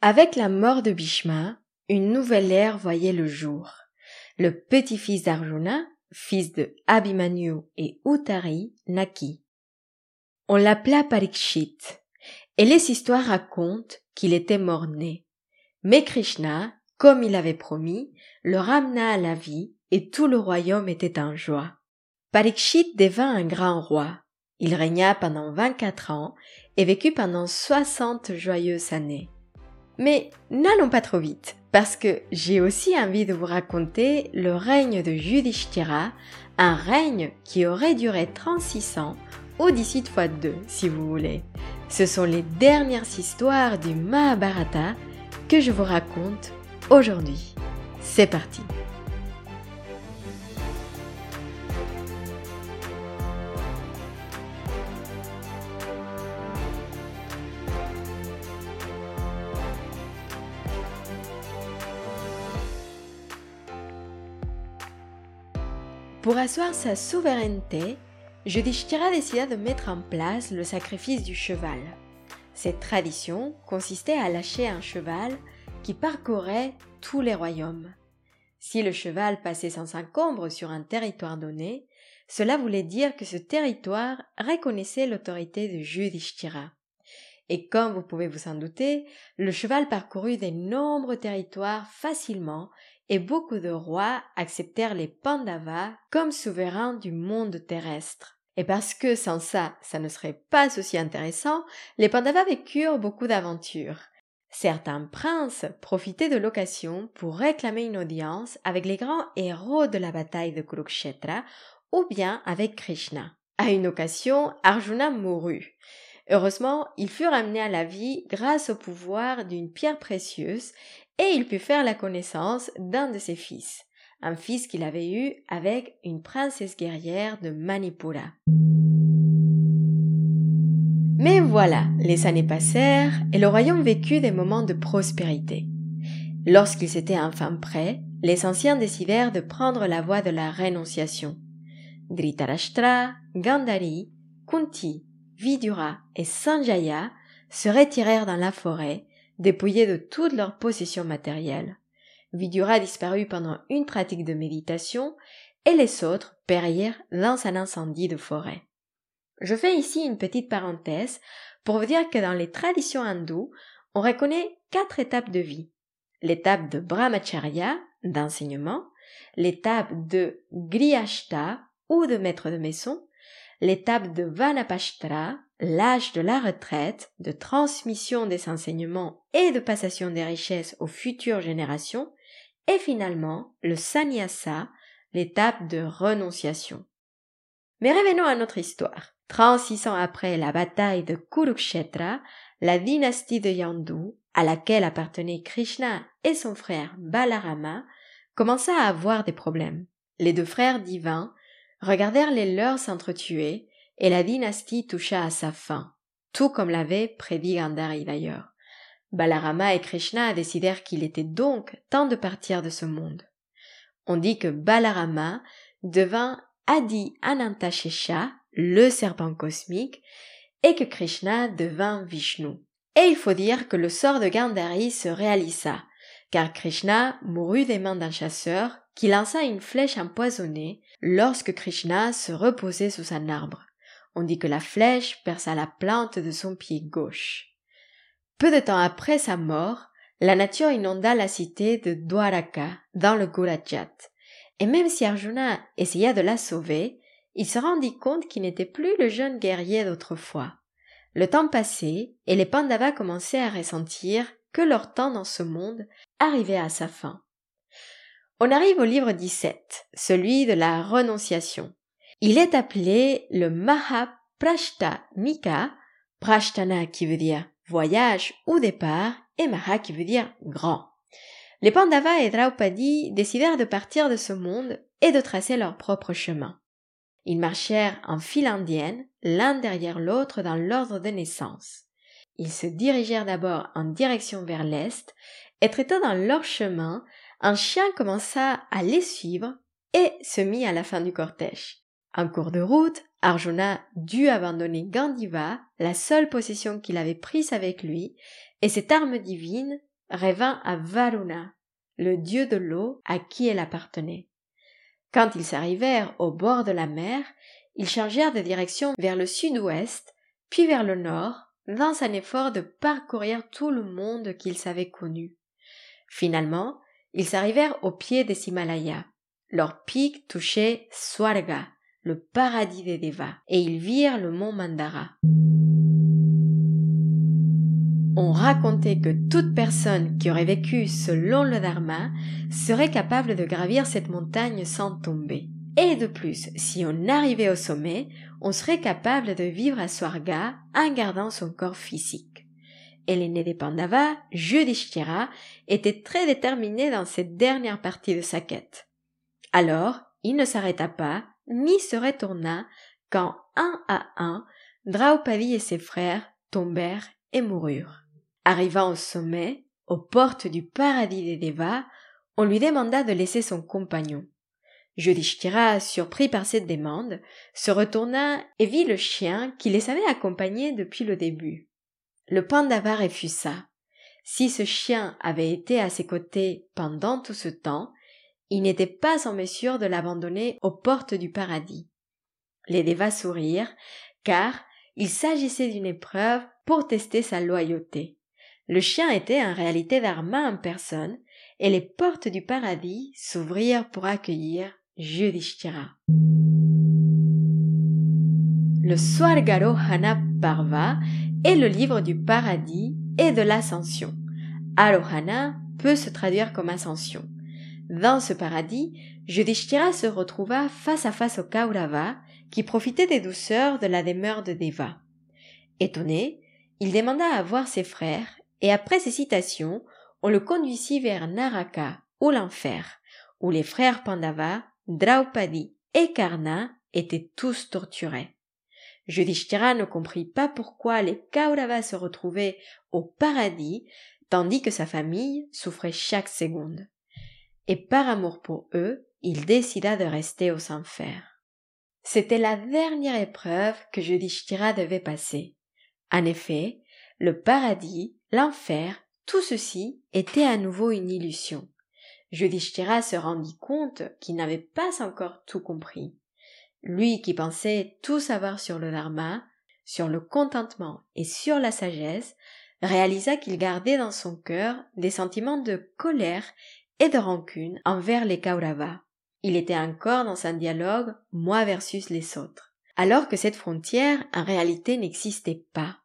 Avec la mort de Bhishma, une nouvelle ère voyait le jour. Le petit-fils d'Arjuna, fils de Abhimanyu et Uttari, naquit. On l'appela Parikshit, et les histoires racontent qu'il était mort-né. Mais Krishna, comme il avait promis, le ramena à la vie et tout le royaume était en joie. Parikshit devint un grand roi. Il régna pendant vingt-quatre ans et vécut pendant soixante joyeuses années. Mais n'allons pas trop vite, parce que j'ai aussi envie de vous raconter le règne de Yudhishthira, un règne qui aurait duré 36 ans, ou 18 fois 2 si vous voulez. Ce sont les dernières histoires du Mahabharata que je vous raconte aujourd'hui. C'est parti Pour asseoir sa souveraineté, Yudhishthira décida de mettre en place le sacrifice du cheval. Cette tradition consistait à lâcher un cheval qui parcourait tous les royaumes. Si le cheval passait sans encombre sur un territoire donné, cela voulait dire que ce territoire reconnaissait l'autorité de Yudhishthira. Et comme vous pouvez vous en douter, le cheval parcourut de nombreux territoires facilement et beaucoup de rois acceptèrent les Pandavas comme souverains du monde terrestre. Et parce que sans ça, ça ne serait pas aussi intéressant, les Pandavas vécurent beaucoup d'aventures. Certains princes profitaient de l'occasion pour réclamer une audience avec les grands héros de la bataille de Kurukshetra ou bien avec Krishna. À une occasion, Arjuna mourut. Heureusement, il fut ramené à la vie grâce au pouvoir d'une pierre précieuse et il put faire la connaissance d'un de ses fils, un fils qu'il avait eu avec une princesse guerrière de Manipura. Mais voilà, les années passèrent et le royaume vécut des moments de prospérité. Lorsqu'ils étaient enfin prêts, les anciens décidèrent de prendre la voie de la rénonciation. Dhritarashtra, Gandhari, Kunti, Vidura et Sanjaya se retirèrent dans la forêt dépouillés de toutes leurs possessions matérielles. Vidura disparut pendant une pratique de méditation et les autres périrent dans un incendie de forêt. Je fais ici une petite parenthèse pour vous dire que dans les traditions hindoues, on reconnaît quatre étapes de vie. L'étape de brahmacharya, d'enseignement, l'étape de grihashta ou de maître de maison, l'étape de vanapashtra, l'âge de la retraite, de transmission des enseignements et de passation des richesses aux futures générations, et finalement le sannyasa, l'étape de renonciation. Mais revenons à notre histoire. 36 ans après la bataille de Kurukshetra, la dynastie de Yandu, à laquelle appartenaient Krishna et son frère Balarama, commença à avoir des problèmes. Les deux frères divins regardèrent les leurs s'entretuer et la dynastie toucha à sa fin, tout comme l'avait prédit Gandhari d'ailleurs. Balarama et Krishna décidèrent qu'il était donc temps de partir de ce monde. On dit que Balarama devint Adi Anantashesha, le serpent cosmique, et que Krishna devint Vishnu. Et il faut dire que le sort de Gandhari se réalisa, car Krishna mourut des mains d'un chasseur qui lança une flèche empoisonnée lorsque Krishna se reposait sous un arbre. On dit que la flèche perça la plante de son pied gauche. Peu de temps après sa mort, la nature inonda la cité de Dwaraka dans le Gurajat. Et même si Arjuna essaya de la sauver, il se rendit compte qu'il n'était plus le jeune guerrier d'autrefois. Le temps passait et les Pandavas commençaient à ressentir que leur temps dans ce monde arrivait à sa fin. On arrive au livre 17, celui de la renonciation. Il est appelé le Mahaprashtanika, Prashtana qui veut dire voyage ou départ, et Maha qui veut dire grand. Les Pandavas et Draupadi décidèrent de partir de ce monde et de tracer leur propre chemin. Ils marchèrent en file indienne, l'un derrière l'autre dans l'ordre de naissance. Ils se dirigèrent d'abord en direction vers l'est, et traitant dans leur chemin, un chien commença à les suivre et se mit à la fin du cortège. En cours de route, Arjuna dut abandonner Gandiva, la seule possession qu'il avait prise avec lui, et cette arme divine revint à Varuna, le dieu de l'eau à qui elle appartenait. Quand ils arrivèrent au bord de la mer, ils changèrent de direction vers le sud-ouest, puis vers le nord, dans un effort de parcourir tout le monde qu'ils avaient connu. Finalement, ils arrivèrent au pied des Himalayas. Leur pic touchait Swarga, le paradis des Devas, et ils virent le mont Mandara. On racontait que toute personne qui aurait vécu selon le Dharma serait capable de gravir cette montagne sans tomber. Et de plus, si on arrivait au sommet, on serait capable de vivre à Swarga en gardant son corps physique. Et l'aîné des Pandavas, Yudhishthira, était très déterminé dans cette dernière partie de sa quête. Alors, il ne s'arrêta pas, ni se retourna, quand un à un, Draupadi et ses frères tombèrent et moururent. Arrivant au sommet, aux portes du paradis des Devas, on lui demanda de laisser son compagnon. Yudhishthira, surpris par cette demande, se retourna et vit le chien qui les avait accompagnés depuis le début. Le Pandava refusa. Si ce chien avait été à ses côtés pendant tout ce temps, il n'était pas en mesure de l'abandonner aux portes du paradis. Les Devas sourirent, car il s'agissait d'une épreuve pour tester sa loyauté. Le chien était en réalité Dharma en personne, et les portes du paradis s'ouvrirent pour accueillir Yudhishthira. Le Swargarohana Parva est le livre du paradis et de l'ascension. Arohana peut se traduire comme ascension. Dans ce paradis, Yudhishthira se retrouva face à face au Kaurava qui profitait des douceurs de la demeure de Deva. Étonné, il demanda à voir ses frères et après ces citations, on le conduisit vers Naraka, ou l'enfer, où les frères Pandava, Draupadi et Karna étaient tous torturés. Yudhishthira ne comprit pas pourquoi les Kauravas se retrouvaient au paradis, tandis que sa famille souffrait chaque seconde. Et par amour pour eux, il décida de rester aux enfers. C'était la dernière épreuve que Yudhishthira devait passer. En effet, le paradis l'enfer, tout ceci était à nouveau une illusion. Yudhishthira se rendit compte qu'il n'avait pas encore tout compris. Lui qui pensait tout savoir sur le dharma, sur le contentement et sur la sagesse, réalisa qu'il gardait dans son cœur des sentiments de colère et de rancune envers les Kauravas. Il était encore dans un dialogue moi versus les autres, alors que cette frontière en réalité n'existait pas.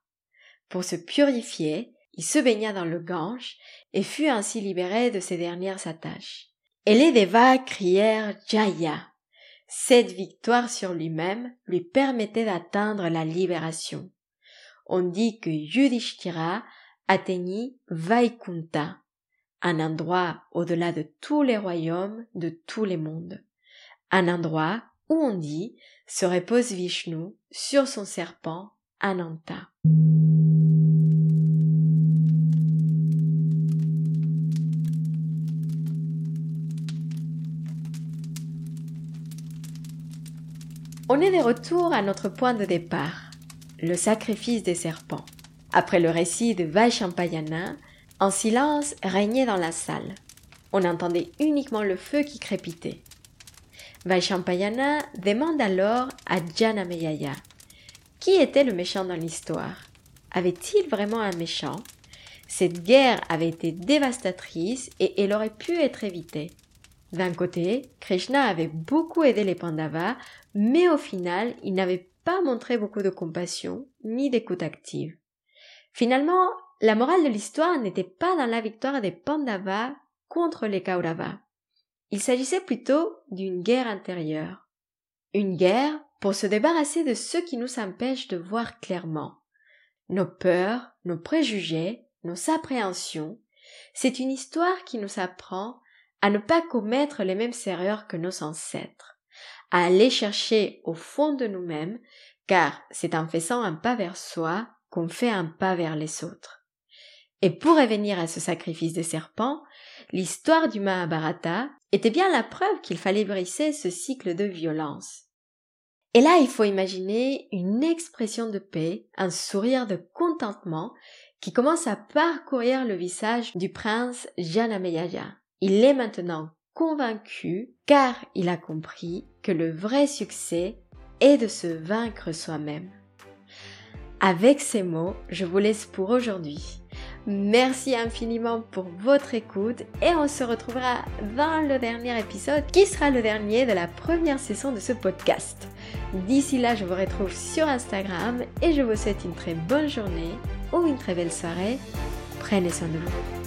Pour se purifier, il se baigna dans le Gange et fut ainsi libéré de ses dernières attaches. Et les Devas crièrent Jaya. Cette victoire sur lui-même lui permettait d'atteindre la libération. On dit que Yudhishthira atteignit Vaikunta, un endroit au-delà de tous les royaumes de tous les mondes, un endroit où on dit se repose Vishnu sur son serpent Ananta. On est de retour à notre point de départ, le sacrifice des serpents. Après le récit de Vaishampayana, un silence régnait dans la salle. On entendait uniquement le feu qui crépitait. Vaishampayana demande alors à Janameyaya qui était le méchant dans l'histoire? Avait-il vraiment un méchant? Cette guerre avait été dévastatrice et elle aurait pu être évitée. D'un côté, Krishna avait beaucoup aidé les Pandavas, mais au final, il n'avait pas montré beaucoup de compassion ni d'écoute active. Finalement, la morale de l'histoire n'était pas dans la victoire des Pandavas contre les Kauravas. Il s'agissait plutôt d'une guerre intérieure. Une guerre pour se débarrasser de ce qui nous empêche de voir clairement. Nos peurs, nos préjugés, nos appréhensions, c'est une histoire qui nous apprend à ne pas commettre les mêmes erreurs que nos ancêtres, à aller chercher au fond de nous-mêmes, car c'est en faisant un pas vers soi qu'on fait un pas vers les autres. Et pour revenir à ce sacrifice des serpents, l'histoire du Mahabharata était bien la preuve qu'il fallait briser ce cycle de violence. Et là, il faut imaginer une expression de paix, un sourire de contentement qui commence à parcourir le visage du prince Janameyaja. Il est maintenant convaincu car il a compris que le vrai succès est de se vaincre soi-même. Avec ces mots, je vous laisse pour aujourd'hui. Merci infiniment pour votre écoute et on se retrouvera dans le dernier épisode qui sera le dernier de la première saison de ce podcast. D'ici là, je vous retrouve sur Instagram et je vous souhaite une très bonne journée ou une très belle soirée. Prenez soin de vous.